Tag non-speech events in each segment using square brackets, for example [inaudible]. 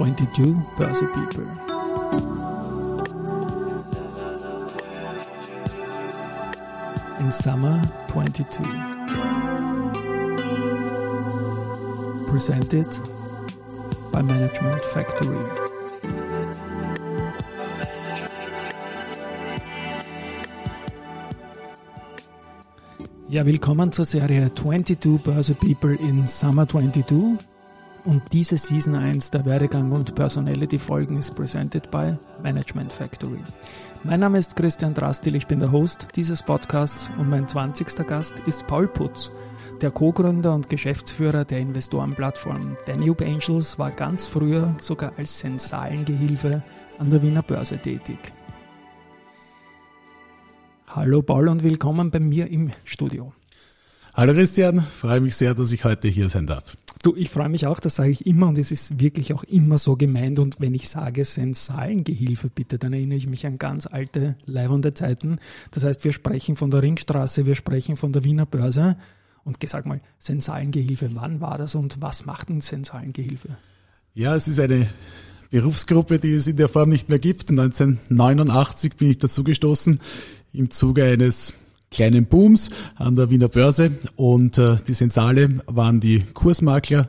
22 Börse People. In summer 22. Presented by Management Factory. Ja, willkommen zur Serie 22 Börse People in Summer 22. Und diese Season 1 der Werdegang und Personality Folgen ist presented by Management Factory. Mein Name ist Christian Drastil, ich bin der Host dieses Podcasts und mein 20. Gast ist Paul Putz, der Co-Gründer und Geschäftsführer der Investorenplattform Danube Angels, war ganz früher sogar als Sensalengehilfe an der Wiener Börse tätig. Hallo Paul und willkommen bei mir im Studio. Hallo Christian, freue mich sehr, dass ich heute hier sein darf. Du, ich freue mich auch, das sage ich immer und es ist wirklich auch immer so gemeint. Und wenn ich sage Sensalengehilfe, bitte, dann erinnere ich mich an ganz alte, leibende Zeiten. Das heißt, wir sprechen von der Ringstraße, wir sprechen von der Wiener Börse. Und sag mal, Sensalengehilfe, wann war das und was macht ein Sensalengehilfe? Ja, es ist eine Berufsgruppe, die es in der Form nicht mehr gibt. 1989 bin ich dazu gestoßen im Zuge eines kleinen Booms an der Wiener Börse und äh, die Sensale waren die Kursmakler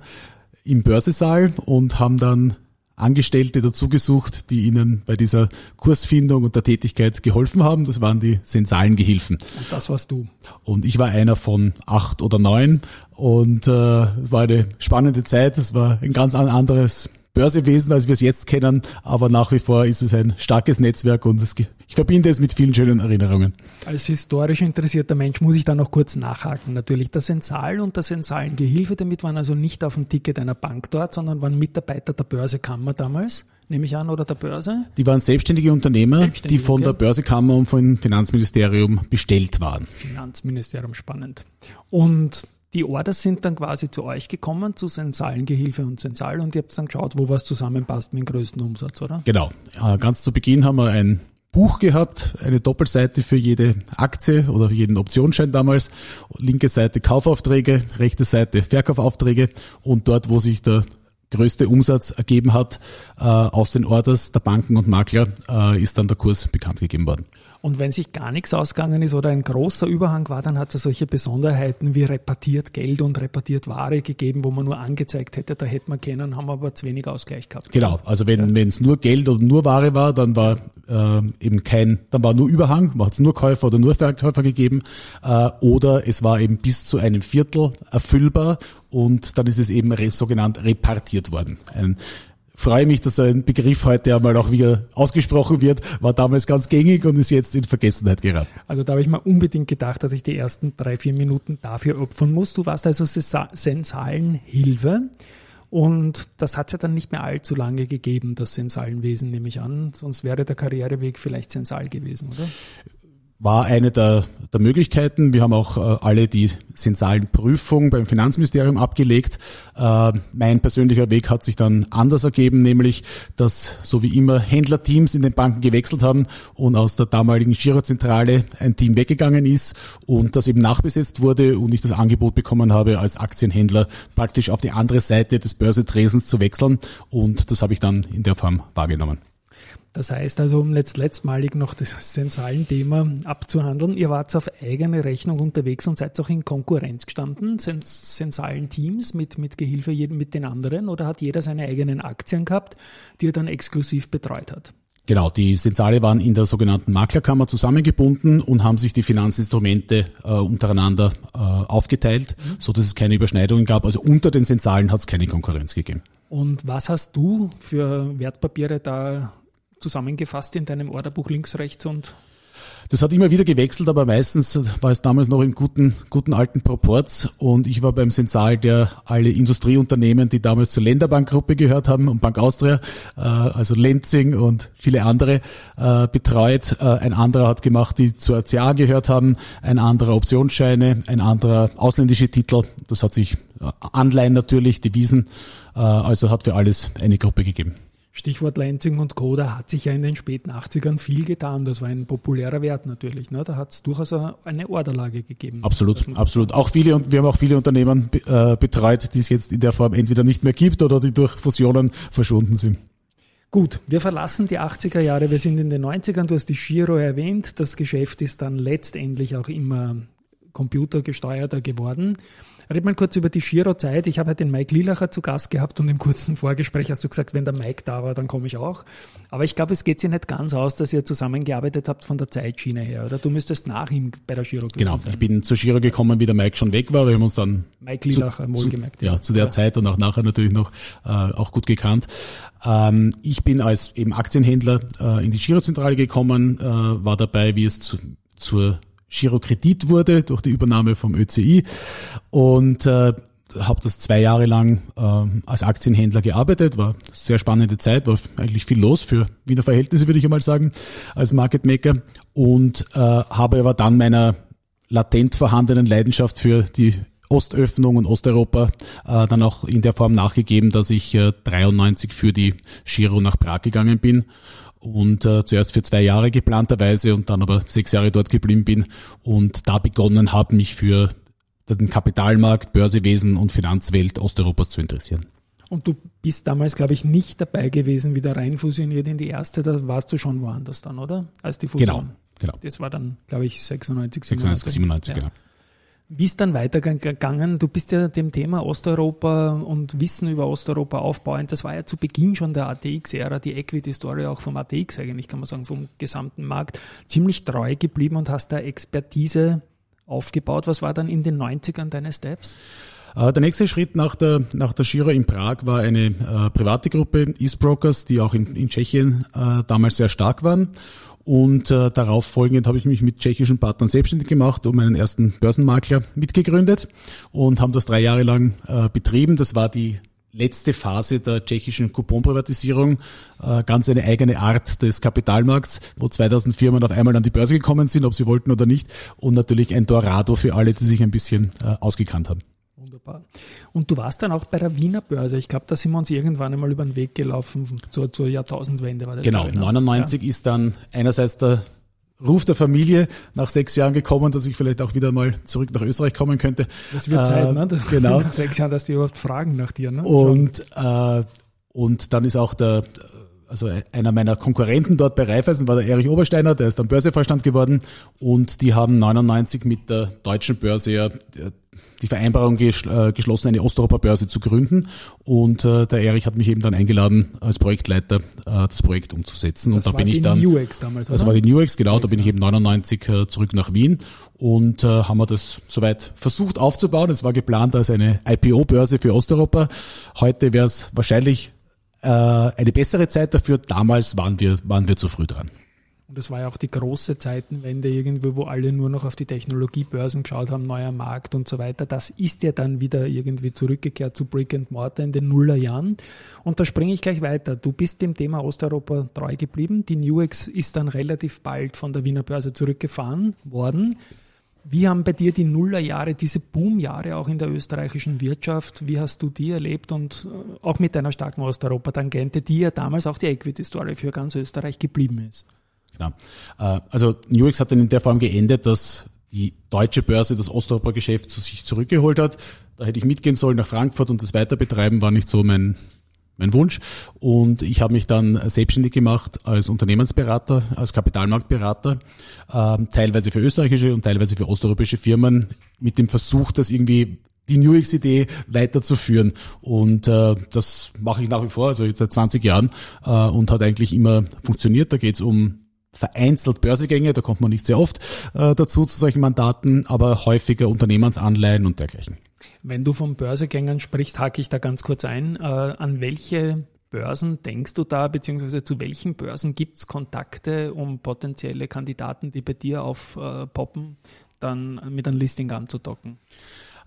im Börsesaal und haben dann Angestellte dazu gesucht, die ihnen bei dieser Kursfindung und der Tätigkeit geholfen haben. Das waren die Sensalengehilfen. Und das warst du. Und ich war einer von acht oder neun und äh, es war eine spannende Zeit. Es war ein ganz anderes Börsewesen, als wir es jetzt kennen, aber nach wie vor ist es ein starkes Netzwerk und es, ich verbinde es mit vielen schönen Erinnerungen. Als historisch interessierter Mensch muss ich da noch kurz nachhaken. Natürlich, das Sensal und das Sensalen-Gehilfe, damit waren also nicht auf dem Ticket einer Bank dort, sondern waren Mitarbeiter der Börsekammer damals, nehme ich an, oder der Börse? Die waren selbstständige Unternehmer, Selbstständige, die von okay. der Börsekammer und vom Finanzministerium bestellt waren. Finanzministerium, spannend. Und die Orders sind dann quasi zu euch gekommen, zu Sensalengehilfe und Sensal und ihr habt dann geschaut, wo was zusammenpasst mit dem größten Umsatz, oder? Genau. Äh, ganz zu Beginn haben wir ein Buch gehabt, eine Doppelseite für jede Aktie oder jeden Optionsschein damals. Linke Seite Kaufaufträge, rechte Seite Verkaufaufträge und dort, wo sich der größte Umsatz ergeben hat äh, aus den Orders der Banken und Makler, äh, ist dann der Kurs bekannt gegeben worden. Und wenn sich gar nichts ausgegangen ist oder ein großer Überhang war, dann hat es solche Besonderheiten wie repartiert Geld und repartiert Ware gegeben, wo man nur angezeigt hätte, da hätte man kennen, haben aber zu wenig Ausgleich gehabt. Genau, also wenn ja. es nur Geld oder nur Ware war, dann war äh, eben kein, dann war nur Überhang, man hat es nur Käufer oder nur Verkäufer gegeben, äh, oder es war eben bis zu einem Viertel erfüllbar und dann ist es eben sogenannt repartiert worden. Ein freue mich, dass ein Begriff heute einmal auch wieder ausgesprochen wird, war damals ganz gängig und ist jetzt in Vergessenheit geraten. Also da habe ich mir unbedingt gedacht, dass ich die ersten drei, vier Minuten dafür opfern muss. Du warst also Sensalenhilfe. Und das hat es ja dann nicht mehr allzu lange gegeben, das Sensalenwesen, nehme ich an. Sonst wäre der Karriereweg vielleicht sensal gewesen, oder? War eine der, der Möglichkeiten. Wir haben auch äh, alle die sensalen Prüfung beim Finanzministerium abgelegt. Äh, mein persönlicher Weg hat sich dann anders ergeben, nämlich, dass so wie immer Händlerteams in den Banken gewechselt haben und aus der damaligen Girozentrale ein Team weggegangen ist und das eben nachbesetzt wurde und ich das Angebot bekommen habe, als Aktienhändler praktisch auf die andere Seite des Börsetresens zu wechseln und das habe ich dann in der Form wahrgenommen. Das heißt also, um letzt, letztmalig noch das sensalen Thema abzuhandeln, ihr wart auf eigene Rechnung unterwegs und seid auch in Konkurrenz gestanden, sens sensalen Teams mit, mit Gehilfe mit den anderen oder hat jeder seine eigenen Aktien gehabt, die er dann exklusiv betreut hat? Genau, die Sensale waren in der sogenannten Maklerkammer zusammengebunden und haben sich die Finanzinstrumente äh, untereinander äh, aufgeteilt, mhm. so dass es keine Überschneidungen gab. Also unter den Sensalen hat es keine Konkurrenz gegeben. Und was hast du für Wertpapiere da zusammengefasst in deinem Orderbuch links, rechts und das hat immer wieder gewechselt, aber meistens war es damals noch in guten, guten alten Proports und ich war beim Sensal, der alle Industrieunternehmen, die damals zur Länderbankgruppe gehört haben und Bank Austria, äh, also Lenzing und viele andere, äh, betreut. Äh, ein anderer hat gemacht, die zur RCA gehört haben, ein anderer Optionsscheine, ein anderer ausländische Titel. Das hat sich Anleihen natürlich, Devisen, also hat für alles eine Gruppe gegeben. Stichwort Lansing und Co., da hat sich ja in den späten 80ern viel getan. Das war ein populärer Wert natürlich. Ne? Da hat es durchaus eine Orderlage gegeben. Absolut, absolut. Auch viele, und wir haben auch viele Unternehmen äh, betreut, die es jetzt in der Form entweder nicht mehr gibt oder die durch Fusionen verschwunden sind. Gut, wir verlassen die 80er Jahre, wir sind in den 90ern, du hast die Giro erwähnt, das Geschäft ist dann letztendlich auch immer computergesteuerter geworden. Red mal kurz über die Giro-Zeit. Ich habe halt den Mike Lilacher zu Gast gehabt und im kurzen Vorgespräch hast du gesagt, wenn der Mike da war, dann komme ich auch. Aber ich glaube, es geht sich nicht ganz aus, dass ihr zusammengearbeitet habt von der Zeitschiene her, oder? Du müsstest nach ihm bei der Giro Genau, sein. ich bin zur Giro gekommen, wie der Mike schon weg war. Wir haben uns dann Mike Lilacher, zu, wohlgemerkt. Zu, ja, zu der ja. Zeit und auch nachher natürlich noch äh, auch gut gekannt. Ähm, ich bin als eben Aktienhändler äh, in die Girozentrale gekommen, äh, war dabei, wie es zu, zur Girokredit wurde durch die Übernahme vom ÖCI. Und äh, habe das zwei Jahre lang äh, als Aktienhändler gearbeitet, war sehr spannende Zeit, war eigentlich viel los für Wiener Verhältnisse, würde ich einmal sagen, als Market Maker. Und äh, habe aber dann meiner latent vorhandenen Leidenschaft für die Ostöffnung und Osteuropa äh, dann auch in der Form nachgegeben, dass ich äh, 93 für die Giro nach Prag gegangen bin und äh, zuerst für zwei Jahre geplanterweise und dann aber sechs Jahre dort geblieben bin und da begonnen habe, mich für den Kapitalmarkt, Börsewesen und Finanzwelt Osteuropas zu interessieren. Und du bist damals, glaube ich, nicht dabei gewesen, wie der rein fusioniert in die erste, da warst du schon woanders dann, oder? Als die Fusion. Genau, genau. Das war dann, glaube ich, 96, 96, 97, ja. genau. Wie ist dann weitergegangen? Du bist ja dem Thema Osteuropa und Wissen über Osteuropa aufbauend. Das war ja zu Beginn schon der ATX-Ära, die Equity-Story auch vom ATX eigentlich, kann man sagen, vom gesamten Markt, ziemlich treu geblieben und hast da Expertise aufgebaut. Was war dann in den 90ern deine Steps? Äh, der nächste Schritt nach der, nach der Giro in Prag war eine äh, private Gruppe, Eastbrokers, die auch in, in Tschechien äh, damals sehr stark waren. Und äh, darauf folgend habe ich mich mit tschechischen Partnern selbstständig gemacht und meinen ersten Börsenmakler mitgegründet und haben das drei Jahre lang äh, betrieben. Das war die letzte Phase der tschechischen Couponprivatisierung, äh, ganz eine eigene Art des Kapitalmarkts, wo 2000 Firmen auf einmal an die Börse gekommen sind, ob sie wollten oder nicht. Und natürlich ein Dorado für alle, die sich ein bisschen äh, ausgekannt haben. Wunderbar. Und du warst dann auch bei der Wiener Börse. Ich glaube, da sind wir uns irgendwann einmal über den Weg gelaufen zur, zur Jahrtausendwende. War das genau, 99 ne? ist dann einerseits der Ruf der Familie nach sechs Jahren gekommen, dass ich vielleicht auch wieder mal zurück nach Österreich kommen könnte. Das wird Zeit, äh, ne? [laughs] Genau. Nach sechs Jahren, dass die überhaupt fragen nach dir. Ne? Und, äh, und dann ist auch der, also einer meiner Konkurrenten dort bei Raiffeisen war der Erich Obersteiner, der ist dann Börsevorstand geworden und die haben 99 mit der deutschen Börse ja die Vereinbarung äh, geschlossen, eine Osteuropa-Börse zu gründen. Und äh, der Erich hat mich eben dann eingeladen, als Projektleiter äh, das Projekt umzusetzen. Das und da bin ich dann. Nuex damals, Das oder? war die Nuex, genau. Da bin ich eben 99 äh, zurück nach Wien und äh, haben wir das soweit versucht aufzubauen. Es war geplant als eine IPO-Börse für Osteuropa. Heute wäre es wahrscheinlich äh, eine bessere Zeit dafür. Damals waren wir, waren wir zu früh dran. Und es war ja auch die große Zeitenwende irgendwie, wo alle nur noch auf die Technologiebörsen geschaut haben, neuer Markt und so weiter. Das ist ja dann wieder irgendwie zurückgekehrt zu Brick and Mortar in den Nullerjahren. Und da springe ich gleich weiter. Du bist dem Thema Osteuropa treu geblieben. Die Nuex ist dann relativ bald von der Wiener Börse zurückgefahren worden. Wie haben bei dir die Nullerjahre, diese Boomjahre auch in der österreichischen Wirtschaft, wie hast du die erlebt und äh, auch mit deiner starken Osteuropa-Tangente, die ja damals auch die Equity-Story für ganz Österreich geblieben ist? Genau. Also Nuix hat dann in der Form geendet, dass die deutsche Börse das Osteuropa-Geschäft zu sich zurückgeholt hat. Da hätte ich mitgehen sollen nach Frankfurt und das weiter betreiben, war nicht so mein, mein Wunsch. Und ich habe mich dann selbstständig gemacht als Unternehmensberater, als Kapitalmarktberater, äh, teilweise für österreichische und teilweise für osteuropäische Firmen, mit dem Versuch, das irgendwie die New X-Idee weiterzuführen. Und äh, das mache ich nach wie vor, also jetzt seit 20 Jahren äh, und hat eigentlich immer funktioniert. Da geht es um vereinzelt Börsegänge, da kommt man nicht sehr oft äh, dazu zu solchen Mandaten, aber häufiger Unternehmensanleihen und dergleichen. Wenn du von Börsegängern sprichst, hake ich da ganz kurz ein. Äh, an welche Börsen denkst du da, beziehungsweise zu welchen Börsen gibt es Kontakte, um potenzielle Kandidaten, die bei dir aufpoppen, dann mit einem Listing anzudocken?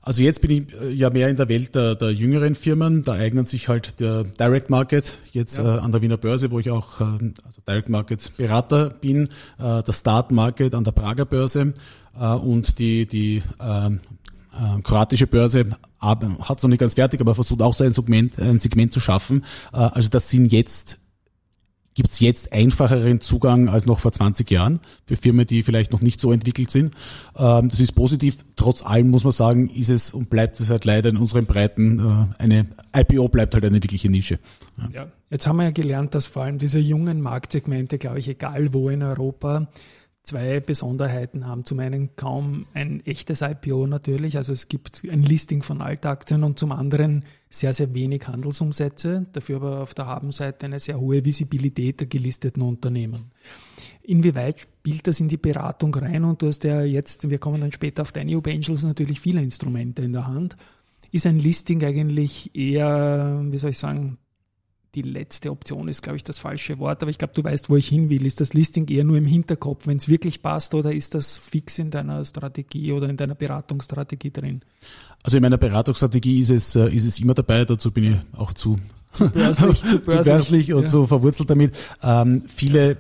Also jetzt bin ich äh, ja mehr in der Welt der, der jüngeren Firmen. Da eignet sich halt der Direct Market jetzt ja. äh, an der Wiener Börse, wo ich auch äh, also Direct Market Berater bin, äh, der Start Market an der Prager Börse äh, und die die äh, äh, kroatische Börse hat es noch nicht ganz fertig, aber versucht auch so ein Segment, ein Segment zu schaffen. Äh, also das sind jetzt gibt es jetzt einfacheren Zugang als noch vor 20 Jahren für Firmen, die vielleicht noch nicht so entwickelt sind. Ähm, das ist positiv. Trotz allem muss man sagen, ist es und bleibt es halt leider in unseren Breiten äh, eine IPO bleibt halt eine wirkliche Nische. Ja. ja. Jetzt haben wir ja gelernt, dass vor allem diese jungen Marktsegmente, glaube ich, egal wo in Europa, zwei Besonderheiten haben. Zum einen kaum ein echtes IPO natürlich, also es gibt ein Listing von Altaktien und zum anderen sehr, sehr wenig Handelsumsätze, dafür aber auf der Habenseite eine sehr hohe Visibilität der gelisteten Unternehmen. Inwieweit spielt das in die Beratung rein? Und du hast ja jetzt, wir kommen dann später auf deine Ube Angels, natürlich viele Instrumente in der Hand. Ist ein Listing eigentlich eher, wie soll ich sagen, die letzte Option ist, glaube ich, das falsche Wort, aber ich glaube, du weißt, wo ich hin will. Ist das Listing eher nur im Hinterkopf, wenn es wirklich passt, oder ist das fix in deiner Strategie oder in deiner Beratungsstrategie drin? Also in meiner Beratungsstrategie ist es, äh, ist es immer dabei, dazu bin ich auch zu, zu börslich, zu [laughs] börslich, zu börslich und ja. so verwurzelt damit. Ähm, viele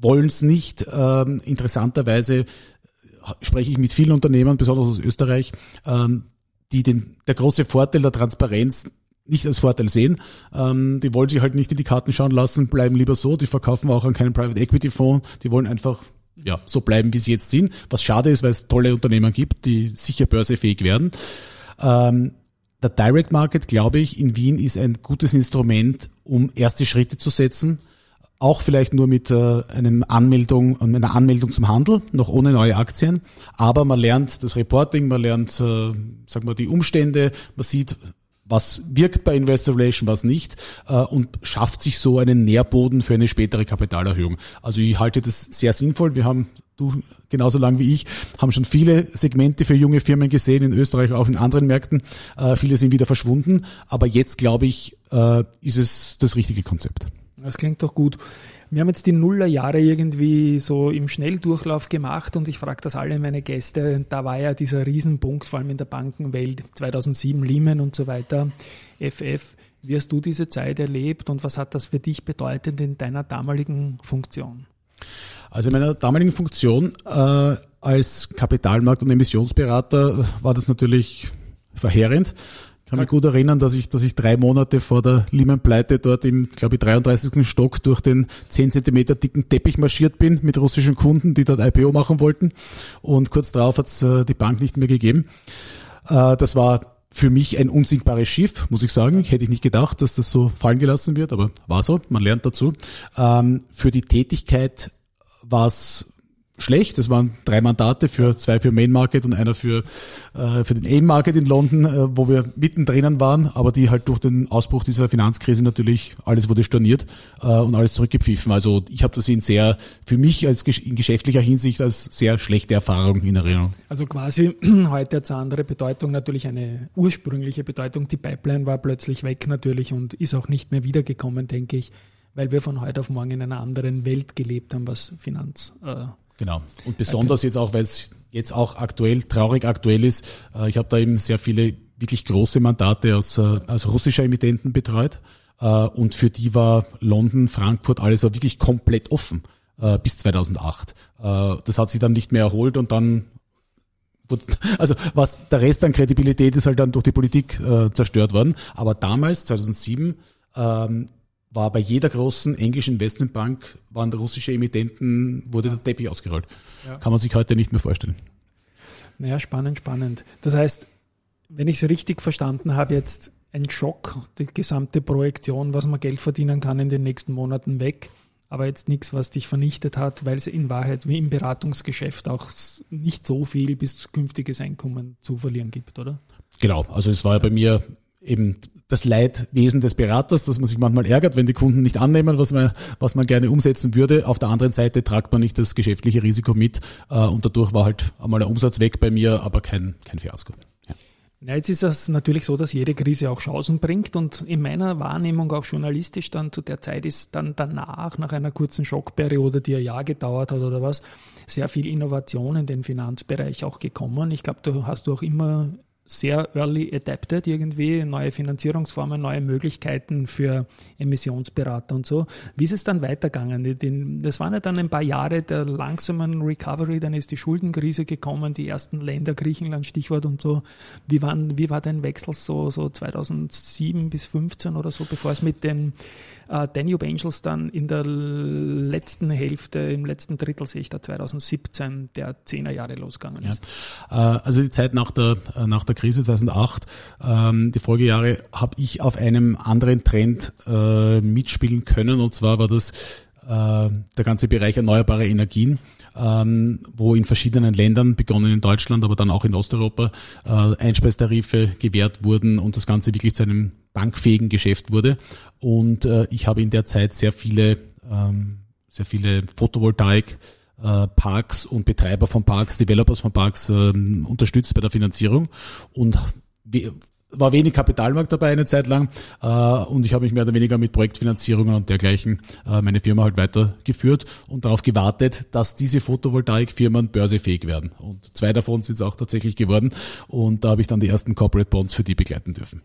wollen es nicht. Ähm, interessanterweise spreche ich mit vielen Unternehmern, besonders aus Österreich, ähm, die den, der große Vorteil der Transparenz nicht als Vorteil sehen. Ähm, die wollen sich halt nicht in die Karten schauen lassen, bleiben lieber so. Die verkaufen auch an keinen Private Equity Fonds. Die wollen einfach ja, so bleiben, wie sie jetzt sind. Was schade ist, weil es tolle Unternehmen gibt, die sicher börsefähig werden. Ähm, der Direct Market, glaube ich, in Wien ist ein gutes Instrument, um erste Schritte zu setzen. Auch vielleicht nur mit äh, einem Anmeldung, einer Anmeldung zum Handel, noch ohne neue Aktien. Aber man lernt das Reporting, man lernt, äh, sagen wir, die Umstände, man sieht, was wirkt bei Investor Relation, was nicht äh, und schafft sich so einen Nährboden für eine spätere Kapitalerhöhung. Also ich halte das sehr sinnvoll. Wir haben du genauso lang wie ich, haben schon viele Segmente für junge Firmen gesehen, in Österreich, auch in anderen Märkten. Äh, viele sind wieder verschwunden, aber jetzt glaube ich, äh, ist es das richtige Konzept. Das klingt doch gut. Wir haben jetzt die Nullerjahre irgendwie so im Schnelldurchlauf gemacht und ich frage das alle meine Gäste. Da war ja dieser Riesenpunkt, vor allem in der Bankenwelt, 2007 Lehman und so weiter, FF. Wie hast du diese Zeit erlebt und was hat das für dich bedeutet in deiner damaligen Funktion? Also in meiner damaligen Funktion äh, als Kapitalmarkt- und Emissionsberater war das natürlich verheerend kann mich gut erinnern, dass ich, dass ich drei Monate vor der Lehman-Pleite dort im, glaube ich, 33. Stock durch den 10 Zentimeter dicken Teppich marschiert bin mit russischen Kunden, die dort IPO machen wollten. Und kurz darauf hat es äh, die Bank nicht mehr gegeben. Äh, das war für mich ein unsinkbares Schiff, muss ich sagen. Hätte ich nicht gedacht, dass das so fallen gelassen wird, aber war so. Man lernt dazu. Ähm, für die Tätigkeit war es schlecht. Es waren drei Mandate für zwei für Main Market und einer für, äh, für den AIM Market in London, äh, wo wir mittendrin waren, aber die halt durch den Ausbruch dieser Finanzkrise natürlich alles wurde storniert äh, und alles zurückgepfiffen. Also ich habe das in sehr, für mich als in geschäftlicher Hinsicht als sehr schlechte Erfahrung in Erinnerung. Also quasi [clears throat] heute hat es eine andere Bedeutung, natürlich eine ursprüngliche Bedeutung. Die Pipeline war plötzlich weg natürlich und ist auch nicht mehr wiedergekommen, denke ich, weil wir von heute auf morgen in einer anderen Welt gelebt haben, was Finanz äh, Genau. Und besonders jetzt auch, weil es jetzt auch aktuell, traurig aktuell ist. Äh, ich habe da eben sehr viele wirklich große Mandate aus, äh, aus russischer Emittenten betreut. Äh, und für die war London, Frankfurt, alles war wirklich komplett offen bis 2008. Das hat sich dann nicht mehr erholt und dann [laughs] also was der Rest an Kredibilität ist halt dann durch die Politik zerstört worden. Aber damals, 2007, war bei jeder großen englischen Investmentbank, waren russische Emittenten, wurde der Teppich ausgerollt. Ja. Kann man sich heute nicht mehr vorstellen. Naja, spannend, spannend. Das heißt, wenn ich es richtig verstanden habe, jetzt ein Schock, die gesamte Projektion, was man Geld verdienen kann in den nächsten Monaten weg, aber jetzt nichts, was dich vernichtet hat, weil es in Wahrheit wie im Beratungsgeschäft auch nicht so viel bis künftiges Einkommen zu verlieren gibt, oder? Genau, also es war ja bei mir eben das Leidwesen des Beraters, dass man sich manchmal ärgert, wenn die Kunden nicht annehmen, was man, was man gerne umsetzen würde. Auf der anderen Seite tragt man nicht das geschäftliche Risiko mit äh, und dadurch war halt einmal der Umsatz weg bei mir, aber kein, kein Fiasko. Ja. Jetzt ist es natürlich so, dass jede Krise auch Chancen bringt und in meiner Wahrnehmung auch journalistisch dann zu der Zeit ist dann danach, nach einer kurzen Schockperiode, die ein Jahr gedauert hat oder was, sehr viel Innovation in den Finanzbereich auch gekommen. Ich glaube, du hast du auch immer sehr early adapted irgendwie, neue Finanzierungsformen, neue Möglichkeiten für Emissionsberater und so. Wie ist es dann weitergegangen? Das waren ja dann ein paar Jahre der langsamen Recovery, dann ist die Schuldenkrise gekommen, die ersten Länder, Griechenland, Stichwort und so. Wie, waren, wie war dein Wechsel so, so 2007 bis 2015 oder so, bevor es mit den äh, Danube Angels dann in der letzten Hälfte, im letzten Drittel sehe ich da 2017 der 10er Jahre losgegangen ist. Ja. Äh, also die Zeit nach der, äh, nach der Krise 2008, ähm, die Folgejahre, habe ich auf einem anderen Trend äh, mitspielen können und zwar war das äh, der ganze Bereich erneuerbare Energien ähm, wo in verschiedenen Ländern, begonnen in Deutschland, aber dann auch in Osteuropa, äh, Einspeistarife gewährt wurden und das Ganze wirklich zu einem bankfähigen Geschäft wurde. Und äh, ich habe in der Zeit sehr viele, ähm, sehr viele Photovoltaik äh, Parks und Betreiber von Parks, Developers von Parks äh, unterstützt bei der Finanzierung und war wenig Kapitalmarkt dabei eine Zeit lang äh, und ich habe mich mehr oder weniger mit Projektfinanzierungen und dergleichen äh, meine Firma halt weitergeführt und darauf gewartet, dass diese Photovoltaikfirmen börsefähig werden. Und zwei davon sind es auch tatsächlich geworden und da habe ich dann die ersten Corporate Bonds für die begleiten dürfen.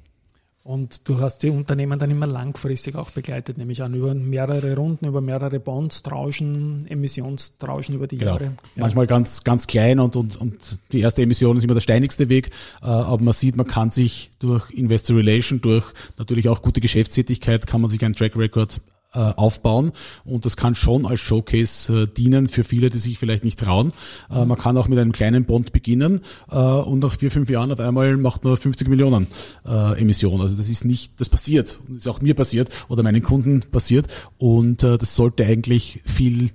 Und du hast die Unternehmen dann immer langfristig auch begleitet, nämlich an über mehrere Runden, über mehrere Bonds, Trauschen, Emissionstrauschen über die genau. Jahre. Ja. Manchmal ganz, ganz klein und, und, und die erste Emission ist immer der steinigste Weg. Äh, aber man sieht, man kann sich durch Investor Relation, durch natürlich auch gute Geschäftstätigkeit, kann man sich einen Track Record aufbauen und das kann schon als Showcase äh, dienen für viele, die sich vielleicht nicht trauen. Äh, man kann auch mit einem kleinen Bond beginnen äh, und nach vier, fünf Jahren auf einmal macht man 50 Millionen äh, Emissionen. Also das ist nicht, das passiert. Das ist auch mir passiert oder meinen Kunden passiert und äh, das sollte eigentlich viel,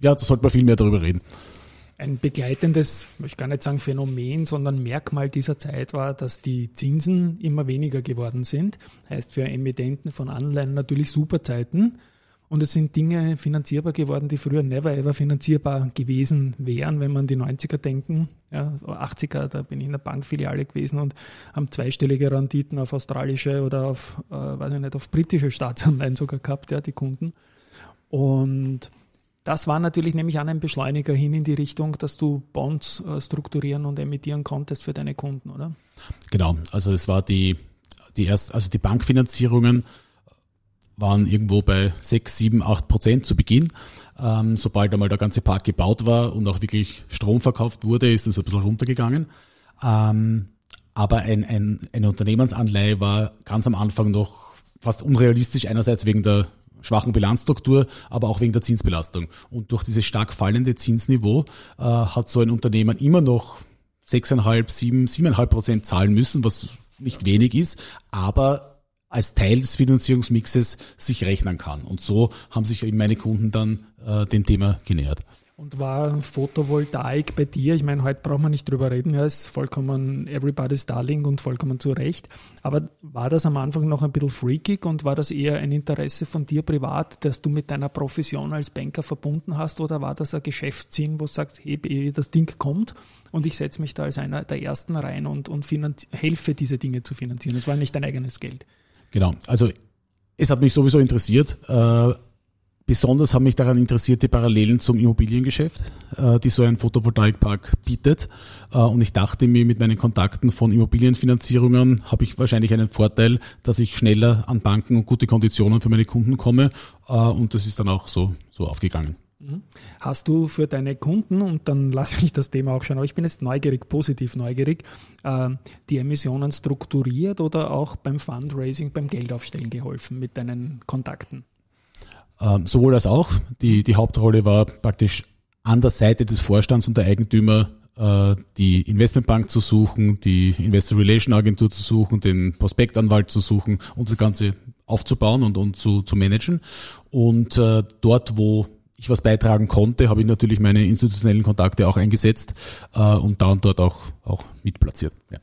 ja, da sollte man viel mehr darüber reden. Ein begleitendes, ich gar nicht sagen Phänomen, sondern Merkmal dieser Zeit war, dass die Zinsen immer weniger geworden sind. Heißt für Emittenten von Anleihen natürlich super Zeiten. Und es sind Dinge finanzierbar geworden, die früher never ever finanzierbar gewesen wären, wenn man die 90er denken. Ja, 80er, da bin ich in der Bankfiliale gewesen und haben zweistellige Renditen auf australische oder auf, äh, weiß ich nicht, auf britische Staatsanleihen sogar gehabt, ja, die Kunden. Und das war natürlich nämlich an ein Beschleuniger hin in die Richtung, dass du Bonds äh, strukturieren und emittieren konntest für deine Kunden, oder? Genau, also es war die, die erst, also die Bankfinanzierungen waren irgendwo bei 6, 7, 8 Prozent zu Beginn. Ähm, sobald einmal der ganze Park gebaut war und auch wirklich Strom verkauft wurde, ist es ein bisschen runtergegangen. Ähm, aber ein, ein, eine Unternehmensanleihe war ganz am Anfang noch fast unrealistisch, einerseits wegen der schwachen Bilanzstruktur, aber auch wegen der Zinsbelastung. Und durch dieses stark fallende Zinsniveau äh, hat so ein Unternehmen immer noch 6,5, 7, 7,5 Prozent zahlen müssen, was nicht wenig ist, aber als Teil des Finanzierungsmixes sich rechnen kann. Und so haben sich eben meine Kunden dann äh, dem Thema genähert. Und war Photovoltaik bei dir? Ich meine, heute braucht man nicht drüber reden, ja, ist vollkommen everybody's darling und vollkommen zu Recht. Aber war das am Anfang noch ein bisschen freakig und war das eher ein Interesse von dir privat, dass du mit deiner Profession als Banker verbunden hast oder war das ein Geschäftssinn, wo du sagst, hey, das Ding kommt und ich setze mich da als einer der Ersten rein und, und helfe, diese Dinge zu finanzieren? Das war nicht dein eigenes Geld. Genau, also es hat mich sowieso interessiert. Äh, Besonders haben mich daran interessiert die Parallelen zum Immobiliengeschäft, äh, die so ein Photovoltaikpark bietet. Äh, und ich dachte mir, mit meinen Kontakten von Immobilienfinanzierungen habe ich wahrscheinlich einen Vorteil, dass ich schneller an Banken und gute Konditionen für meine Kunden komme. Äh, und das ist dann auch so, so aufgegangen. Mhm. Hast du für deine Kunden, und dann lasse ich das Thema auch schon, aber ich bin jetzt neugierig, positiv neugierig, die Emissionen strukturiert oder auch beim Fundraising, beim Geldaufstellen geholfen mit deinen Kontakten? Ähm, sowohl als auch. Die, die Hauptrolle war praktisch an der Seite des Vorstands und der Eigentümer äh, die Investmentbank zu suchen, die Investor Relation Agentur zu suchen, den Prospektanwalt zu suchen und das Ganze aufzubauen und, und zu, zu managen. Und äh, dort, wo ich was beitragen konnte, habe ich natürlich meine institutionellen Kontakte auch eingesetzt äh, und da und dort auch, auch mitplatziert. Ja.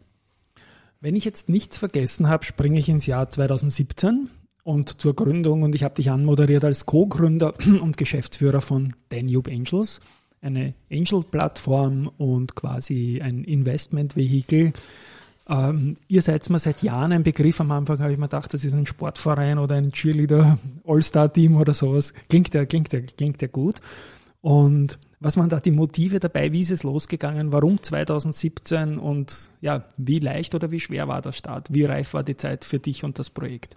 Wenn ich jetzt nichts vergessen habe, springe ich ins Jahr 2017 und zur Gründung und ich habe dich anmoderiert als Co-Gründer [clears throat] und Geschäftsführer von Danube Angels, eine Angel-Plattform und quasi ein Investment-Vehikel. Ähm, ihr seid mir seit Jahren ein Begriff. Am Anfang habe ich mir gedacht, das ist ein Sportverein oder ein Cheerleader [laughs] All-Star-Team oder sowas. Klingt ja, klingt ja, klingt ja gut. Und Was waren da die Motive dabei? Wie ist es losgegangen? Warum 2017? Und ja, wie leicht oder wie schwer war der Start? Wie reif war die Zeit für dich und das Projekt?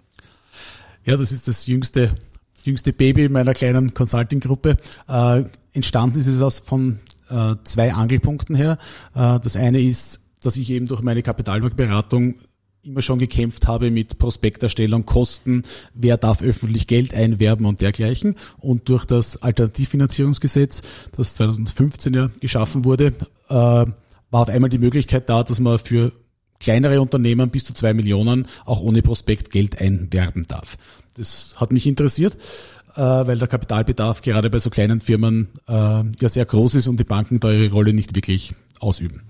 Ja, das ist das jüngste, jüngste Baby meiner kleinen Consulting-Gruppe. Äh, entstanden ist es aus von äh, zwei Angelpunkten her. Äh, das eine ist, dass ich eben durch meine Kapitalmarktberatung immer schon gekämpft habe mit Prospekterstellung, Kosten, wer darf öffentlich Geld einwerben und dergleichen. Und durch das Alternativfinanzierungsgesetz, das 2015 ja geschaffen wurde, äh, war auf einmal die Möglichkeit da, dass man für kleinere Unternehmen bis zu zwei Millionen auch ohne Prospekt Geld einwerben darf. Das hat mich interessiert, äh, weil der Kapitalbedarf gerade bei so kleinen Firmen äh, ja sehr groß ist und die Banken da ihre Rolle nicht wirklich ausüben.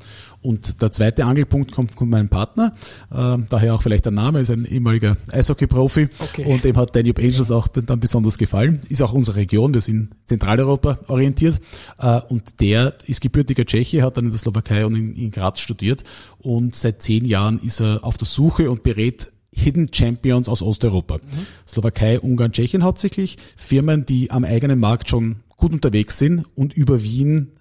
Und der zweite Angelpunkt kommt von meinem Partner, äh, daher auch vielleicht der Name, ist ein ehemaliger Eishockey-Profi okay. und dem hat Danube Angels auch dann besonders gefallen. Ist auch unsere Region, wir sind Zentraleuropa orientiert äh, und der ist gebürtiger Tscheche, hat dann in der Slowakei und in, in Graz studiert und seit zehn Jahren ist er auf der Suche und berät Hidden Champions aus Osteuropa. Mhm. Slowakei, Ungarn, Tschechien hauptsächlich. Firmen, die am eigenen Markt schon gut unterwegs sind und über Wien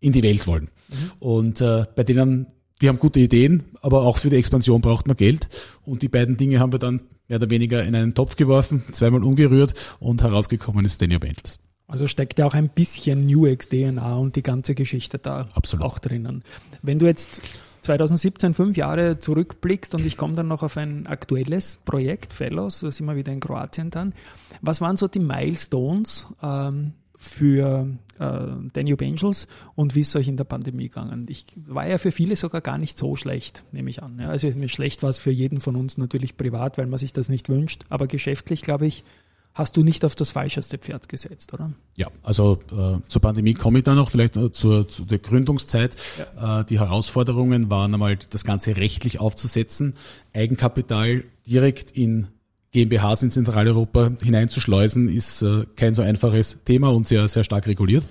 in die Welt wollen. Mhm. Und äh, bei denen, die haben gute Ideen, aber auch für die Expansion braucht man Geld. Und die beiden Dinge haben wir dann mehr oder weniger in einen Topf geworfen, zweimal umgerührt und herausgekommen ist Daniel Bentles. Also steckt ja auch ein bisschen New X DNA und die ganze Geschichte da Absolut. auch drinnen. Wenn du jetzt 2017 fünf Jahre zurückblickst und ich komme dann noch auf ein aktuelles Projekt, Fellows, da sind wir wieder in Kroatien dann. Was waren so die Milestones ähm, für äh, Danube Angels und wie es euch in der Pandemie gegangen? Ich war ja für viele sogar gar nicht so schlecht, nehme ich an. Ja, also schlecht war es für jeden von uns natürlich privat, weil man sich das nicht wünscht, aber geschäftlich, glaube ich, hast du nicht auf das falscheste Pferd gesetzt, oder? Ja, also äh, zur Pandemie komme ich dann noch, vielleicht äh, zur, zu der Gründungszeit. Ja. Äh, die Herausforderungen waren einmal, das Ganze rechtlich aufzusetzen, Eigenkapital direkt in GmbHs in Zentraleuropa hineinzuschleusen, ist äh, kein so einfaches Thema und sehr, sehr stark reguliert.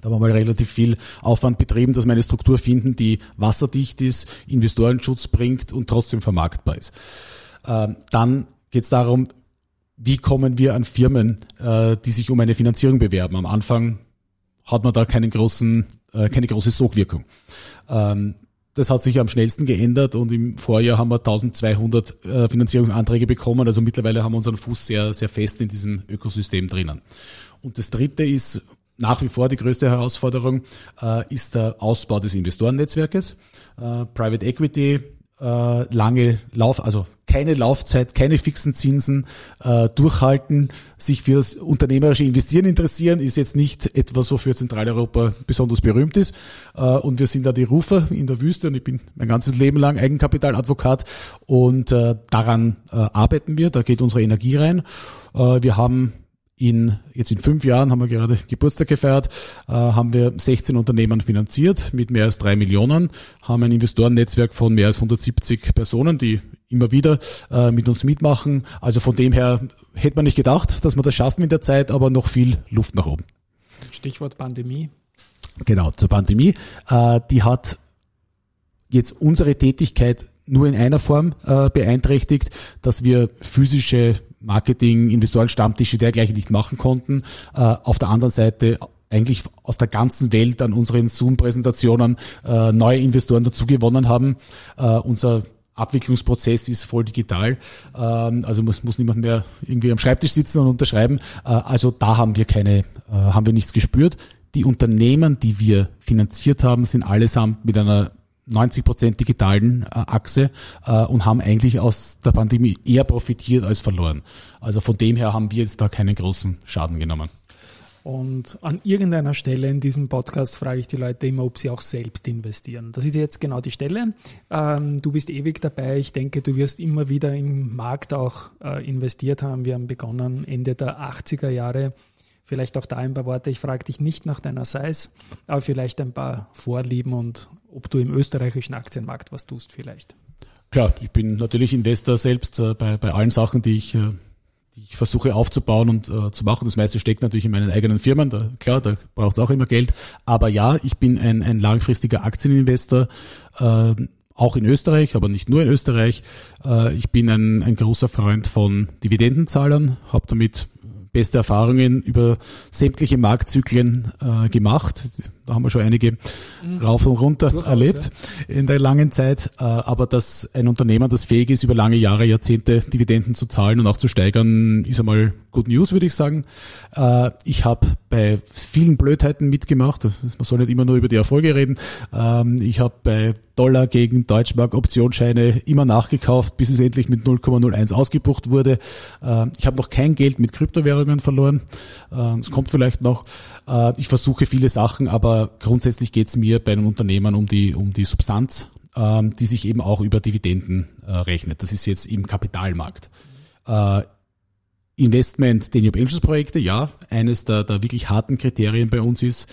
Da haben wir mal relativ viel Aufwand betrieben, dass wir eine Struktur finden, die wasserdicht ist, Investorenschutz bringt und trotzdem vermarktbar ist. Ähm, dann geht es darum, wie kommen wir an Firmen, äh, die sich um eine Finanzierung bewerben. Am Anfang hat man da keinen großen, äh, keine große Sogwirkung. Das hat sich am schnellsten geändert und im Vorjahr haben wir 1200 äh, Finanzierungsanträge bekommen. Also mittlerweile haben wir unseren Fuß sehr, sehr fest in diesem Ökosystem drinnen. Und das dritte ist nach wie vor die größte Herausforderung, äh, ist der Ausbau des Investorennetzwerkes. Äh, Private Equity lange Lauf, also keine Laufzeit, keine fixen Zinsen, äh, durchhalten, sich für das unternehmerische Investieren interessieren, ist jetzt nicht etwas, wofür Zentraleuropa besonders berühmt ist. Äh, und wir sind da die Rufer in der Wüste und ich bin mein ganzes Leben lang Eigenkapitaladvokat und äh, daran äh, arbeiten wir, da geht unsere Energie rein. Äh, wir haben in, jetzt in fünf Jahren haben wir gerade Geburtstag gefeiert, äh, haben wir 16 Unternehmen finanziert mit mehr als drei Millionen, haben ein Investorennetzwerk von mehr als 170 Personen, die immer wieder äh, mit uns mitmachen. Also von dem her hätte man nicht gedacht, dass wir das schaffen in der Zeit, aber noch viel Luft nach oben. Stichwort Pandemie. Genau, zur Pandemie. Äh, die hat jetzt unsere Tätigkeit nur in einer Form äh, beeinträchtigt, dass wir physische Marketing, Investorenstammtische dergleichen nicht machen konnten. Äh, auf der anderen Seite eigentlich aus der ganzen Welt an unseren Zoom-Präsentationen äh, neue Investoren dazu gewonnen haben. Äh, unser Abwicklungsprozess ist voll digital. Ähm, also muss, muss niemand mehr irgendwie am Schreibtisch sitzen und unterschreiben. Äh, also da haben wir keine, äh, haben wir nichts gespürt. Die Unternehmen, die wir finanziert haben, sind allesamt mit einer 90 Prozent digitalen äh, Achse und haben eigentlich aus der Pandemie eher profitiert als verloren. Also von dem her haben wir jetzt da keinen großen Schaden genommen. Und an irgendeiner Stelle in diesem Podcast frage ich die Leute immer, ob sie auch selbst investieren. Das ist jetzt genau die Stelle. Ähm, du bist ewig dabei. Ich denke, du wirst immer wieder im Markt auch äh, investiert haben. Wir haben begonnen Ende der 80er Jahre Vielleicht auch da ein paar Worte. Ich frage dich nicht nach deiner Size, aber vielleicht ein paar Vorlieben und ob du im österreichischen Aktienmarkt was tust vielleicht. Klar, ich bin natürlich Investor selbst äh, bei, bei allen Sachen, die ich, äh, die ich versuche aufzubauen und äh, zu machen. Das meiste steckt natürlich in meinen eigenen Firmen. Da, klar, da braucht es auch immer Geld. Aber ja, ich bin ein, ein langfristiger Aktieninvestor. Äh, auch in Österreich, aber nicht nur in Österreich. Äh, ich bin ein, ein großer Freund von Dividendenzahlern, habe damit beste Erfahrungen über sämtliche Marktzyklen äh, gemacht. Da haben wir schon einige mhm. rauf und runter Durchaus, erlebt ja. in der langen Zeit. Äh, aber dass ein Unternehmen, das fähig ist, über lange Jahre, Jahrzehnte Dividenden zu zahlen und auch zu steigern, ist einmal Good News, würde ich sagen. Äh, ich habe bei vielen Blödheiten mitgemacht. Man soll nicht immer nur über die Erfolge reden. Ähm, ich habe bei Dollar gegen Deutschmark Optionsscheine immer nachgekauft, bis es endlich mit 0,01 ausgebucht wurde. Äh, ich habe noch kein Geld mit Kryptowährungen verloren. Es kommt vielleicht noch. Ich versuche viele Sachen, aber grundsätzlich geht es mir bei einem Unternehmen um die, um die Substanz, ähm, die sich eben auch über Dividenden rechnet. Das ist jetzt im Kapitalmarkt. Investment den New Angels Projekte, ja, eines der, der wirklich harten Kriterien bei uns ist,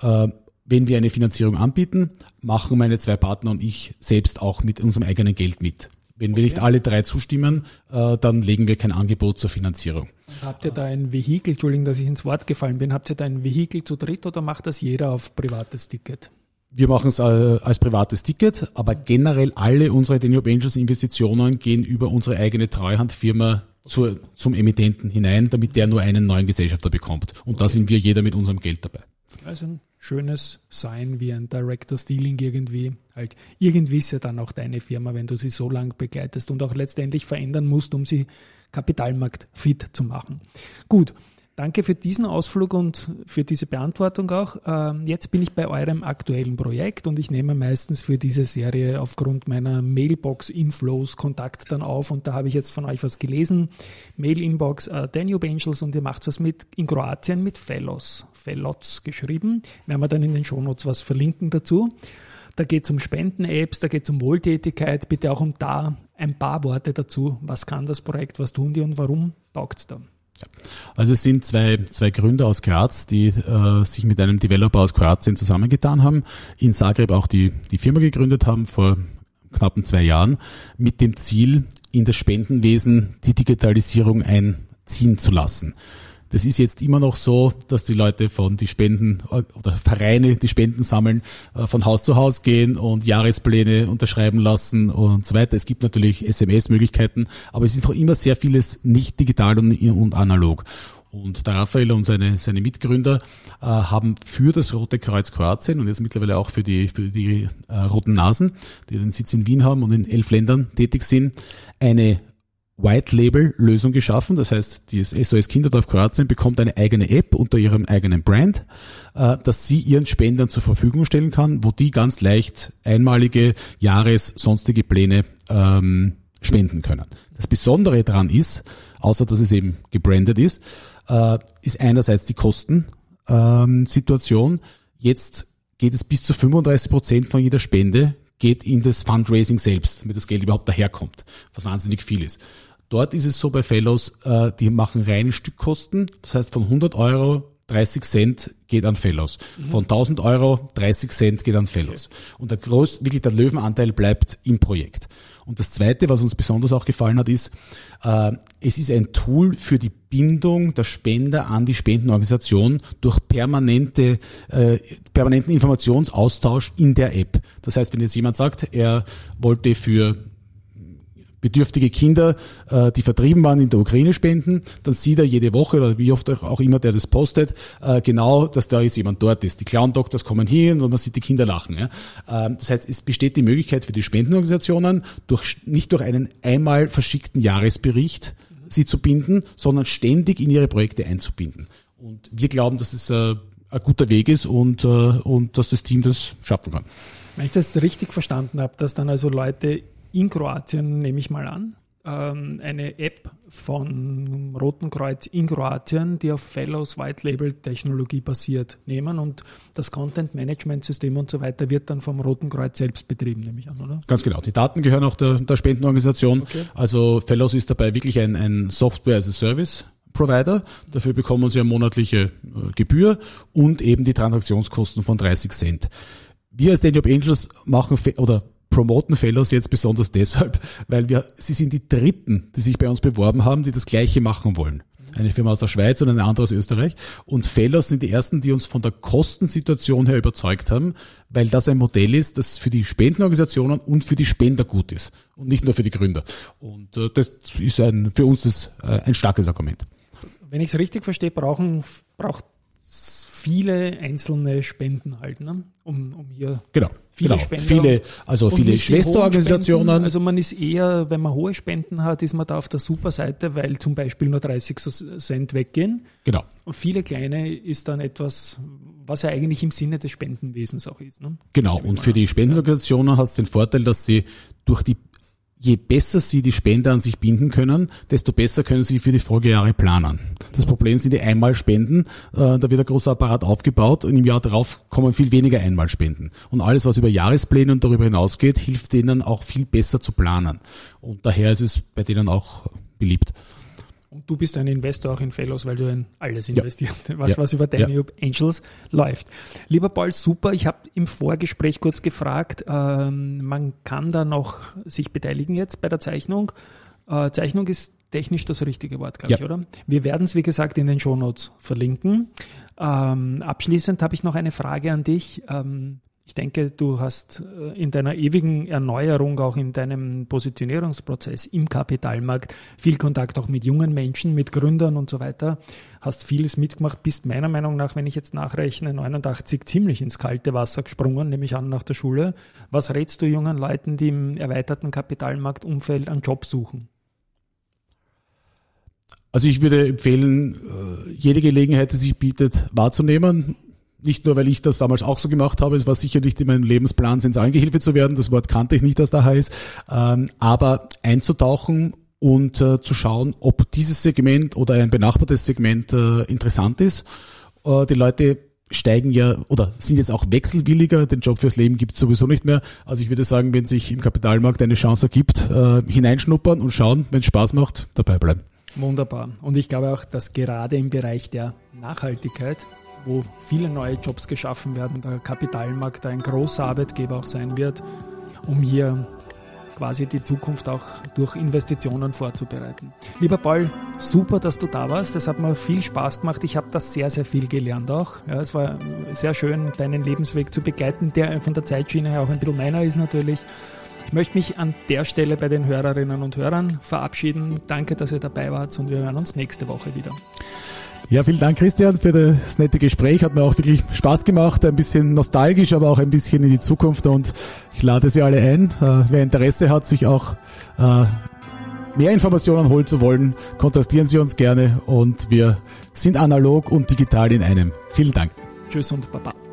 äh, wenn wir eine Finanzierung anbieten, machen meine zwei Partner und ich selbst auch mit unserem eigenen Geld mit. Wenn wir nicht alle drei zustimmen, äh, dann legen wir kein Angebot zur Finanzierung. Habt ihr da ein Vehikel, Entschuldigung, dass ich ins Wort gefallen bin, habt ihr da ein Vehikel zu dritt oder macht das jeder auf privates Ticket? Wir machen es äh, als privates Ticket, aber generell alle unsere Deniob Angels Investitionen gehen über unsere eigene Treuhandfirma zur, zum Emittenten hinein, damit der nur einen neuen Gesellschafter bekommt. Und okay. da sind wir jeder mit unserem Geld dabei. Also schönes Sein wie ein Director Stealing irgendwie. Halt, irgendwie ist ja dann auch deine Firma, wenn du sie so lang begleitest und auch letztendlich verändern musst, um sie kapitalmarktfit zu machen. Gut, Danke für diesen Ausflug und für diese Beantwortung auch. Ähm, jetzt bin ich bei eurem aktuellen Projekt und ich nehme meistens für diese Serie aufgrund meiner Mailbox-Inflows Kontakt dann auf und da habe ich jetzt von euch was gelesen. Mail-Inbox äh, Danube Angels und ihr macht was mit in Kroatien mit Fellows. Fellots geschrieben. Werden wir dann in den Shownotes was verlinken dazu. Da geht es um Spenden-Apps, da geht es um Wohltätigkeit. Bitte auch um da ein paar Worte dazu. Was kann das Projekt, was tun die und warum taugt es da? Also es sind zwei, zwei Gründer aus Graz, die äh, sich mit einem Developer aus Kroatien zusammengetan haben, in Zagreb auch die, die Firma gegründet haben vor knappen zwei Jahren, mit dem Ziel, in das Spendenwesen die Digitalisierung einziehen zu lassen. Das ist jetzt immer noch so, dass die Leute von die Spenden oder Vereine, die Spenden sammeln, äh, von Haus zu Haus gehen und Jahrespläne unterschreiben lassen und so weiter. Es gibt natürlich SMS-Möglichkeiten, aber es ist noch immer sehr vieles nicht digital und, und analog. Und der Raphael und seine, seine Mitgründer äh, haben für das Rote Kreuz Kroatien und jetzt mittlerweile auch für die, für die äh, Roten Nasen, die den Sitz in Wien haben und in elf Ländern tätig sind, eine White-Label-Lösung geschaffen. Das heißt, die SOS Kinderdorf Kroatien bekommt eine eigene App unter ihrem eigenen Brand, äh, dass sie ihren Spendern zur Verfügung stellen kann, wo die ganz leicht einmalige Jahres sonstige Pläne ähm, spenden können. Das Besondere daran ist, außer dass es eben gebrandet ist, äh, ist einerseits die Kostensituation. Ähm, Jetzt geht es bis zu 35 Prozent von jeder Spende geht in das Fundraising selbst, damit das Geld überhaupt daherkommt, was wahnsinnig viel ist. Dort ist es so bei Fellows, äh, die machen reine Stückkosten. Das heißt, von 100 Euro 30 Cent geht an Fellows. Mhm. Von 1000 Euro 30 Cent geht an Fellows. Okay. Und der groß, wirklich der Löwenanteil bleibt im Projekt. Und das zweite, was uns besonders auch gefallen hat, ist, äh, es ist ein Tool für die Bindung der Spender an die Spendenorganisation durch permanente, äh, permanenten Informationsaustausch in der App. Das heißt, wenn jetzt jemand sagt, er wollte für bedürftige Kinder, äh, die vertrieben waren, in der Ukraine spenden, dann sieht er jede Woche oder wie oft auch immer der das postet, äh, genau, dass da jetzt jemand dort ist. Die Clown-Doktors kommen hin und man sieht die Kinder lachen. Ja. Ähm, das heißt, es besteht die Möglichkeit für die Spendenorganisationen, durch, nicht durch einen einmal verschickten Jahresbericht sie zu binden, sondern ständig in ihre Projekte einzubinden. Und wir glauben, dass es äh, ein guter Weg ist und, äh, und dass das Team das schaffen kann. Wenn ich das richtig verstanden habe, dass dann also Leute in Kroatien, nehme ich mal an, ähm, eine App von Roten Kreuz in Kroatien, die auf Fellows White Label Technologie basiert, nehmen und das Content Management System und so weiter wird dann vom Roten Kreuz selbst betrieben, nehme ich an, oder? Ganz genau. Die Daten gehören auch der, der Spendenorganisation. Okay. Also Fellows ist dabei wirklich ein, ein Software as a Service. Provider. Dafür bekommen sie eine monatliche äh, Gebühr und eben die Transaktionskosten von 30 Cent. Wir als Daniel Angels machen oder promoten Fellows jetzt besonders deshalb, weil wir, sie sind die Dritten, die sich bei uns beworben haben, die das Gleiche machen wollen. Eine Firma aus der Schweiz und eine andere aus Österreich. Und Fellows sind die ersten, die uns von der Kostensituation her überzeugt haben, weil das ein Modell ist, das für die Spendenorganisationen und für die Spender gut ist. Und nicht nur für die Gründer. Und äh, das ist ein, für uns das, äh, ein starkes Argument. Wenn ich es richtig verstehe, brauchen, braucht viele einzelne Spenden halt, ne? um, um hier genau, viele genau. Spender. Viele, also viele Schwesterorganisationen. Also man ist eher, wenn man hohe Spenden hat, ist man da auf der super Seite, weil zum Beispiel nur 30 Cent weggehen. Genau. Und viele kleine ist dann etwas, was ja eigentlich im Sinne des Spendenwesens auch ist. Ne? Genau. Und für die Spendenorganisationen hat es den Vorteil, dass sie durch die je besser sie die Spender an sich binden können, desto besser können sie für die Folgejahre planen. Das Problem sind die Einmalspenden. Äh, da wird ein großer Apparat aufgebaut und im Jahr darauf kommen viel weniger Einmalspenden. Und alles, was über Jahrespläne und darüber hinausgeht, hilft denen auch viel besser zu planen. Und daher ist es bei denen auch beliebt. Und du bist ein Investor auch in Fellows, weil du in alles investierst, ja. [laughs] was, ja. was über Danube ja. Angels läuft. Lieber Paul, super. Ich habe im Vorgespräch kurz gefragt, ähm, man kann da noch sich beteiligen jetzt bei der Zeichnung. Äh, Zeichnung ist technisch das richtige Wort, glaube ich, oder? Wir werden es, wie gesagt, in den Shownotes verlinken. Ähm, abschließend habe ich noch eine Frage an dich. Ähm, ich denke, du hast äh, in deiner ewigen Erneuerung, auch in deinem Positionierungsprozess im Kapitalmarkt viel Kontakt auch mit jungen Menschen, mit Gründern und so weiter. Hast vieles mitgemacht, bist meiner Meinung nach, wenn ich jetzt nachrechne, 89 ziemlich ins kalte Wasser gesprungen, nehme ich an nach der Schule. Was rätst du jungen Leuten, die im erweiterten Kapitalmarktumfeld einen Job suchen? Also ich würde empfehlen, äh, jede Gelegenheit, die sich bietet, wahrzunehmen nicht nur, weil ich das damals auch so gemacht habe, es war sicher nicht in meinem Lebensplan, Sensalgehilfe zu werden, das Wort kannte ich nicht, dass da heißt, ähm, aber einzutauchen und äh, zu schauen, ob dieses Segment oder ein benachbartes Segment äh, interessant ist. Äh, die Leute steigen ja oder sind jetzt auch wechselwilliger, den Job fürs Leben gibt es sowieso nicht mehr. Also ich würde sagen, wenn sich im Kapitalmarkt eine Chance ergibt, hineinschnuppern und schauen, wenn es Spaß macht, dabei bleiben. Wunderbar. Und ich glaube auch, dass gerade im Bereich der Nachhaltigkeit wo viele neue Jobs geschaffen werden, der Kapitalmarkt ein großer Arbeitgeber auch sein wird, um hier quasi die Zukunft auch durch Investitionen vorzubereiten. Lieber Paul, super, dass du da warst. Es hat mir viel Spaß gemacht. Ich habe da sehr, sehr viel gelernt auch. Ja, es war sehr schön, deinen Lebensweg zu begleiten, der von der Zeitschiene her auch ein bisschen meiner ist natürlich. Ich möchte mich an der Stelle bei den Hörerinnen und Hörern verabschieden. Danke, dass ihr dabei wart und wir hören uns nächste Woche wieder. Ja, vielen Dank, Christian, für das nette Gespräch. Hat mir auch wirklich Spaß gemacht. Ein bisschen nostalgisch, aber auch ein bisschen in die Zukunft. Und ich lade Sie alle ein. Äh, wer Interesse hat, sich auch äh, mehr Informationen holen zu wollen, kontaktieren Sie uns gerne. Und wir sind analog und digital in einem. Vielen Dank. Tschüss und Baba.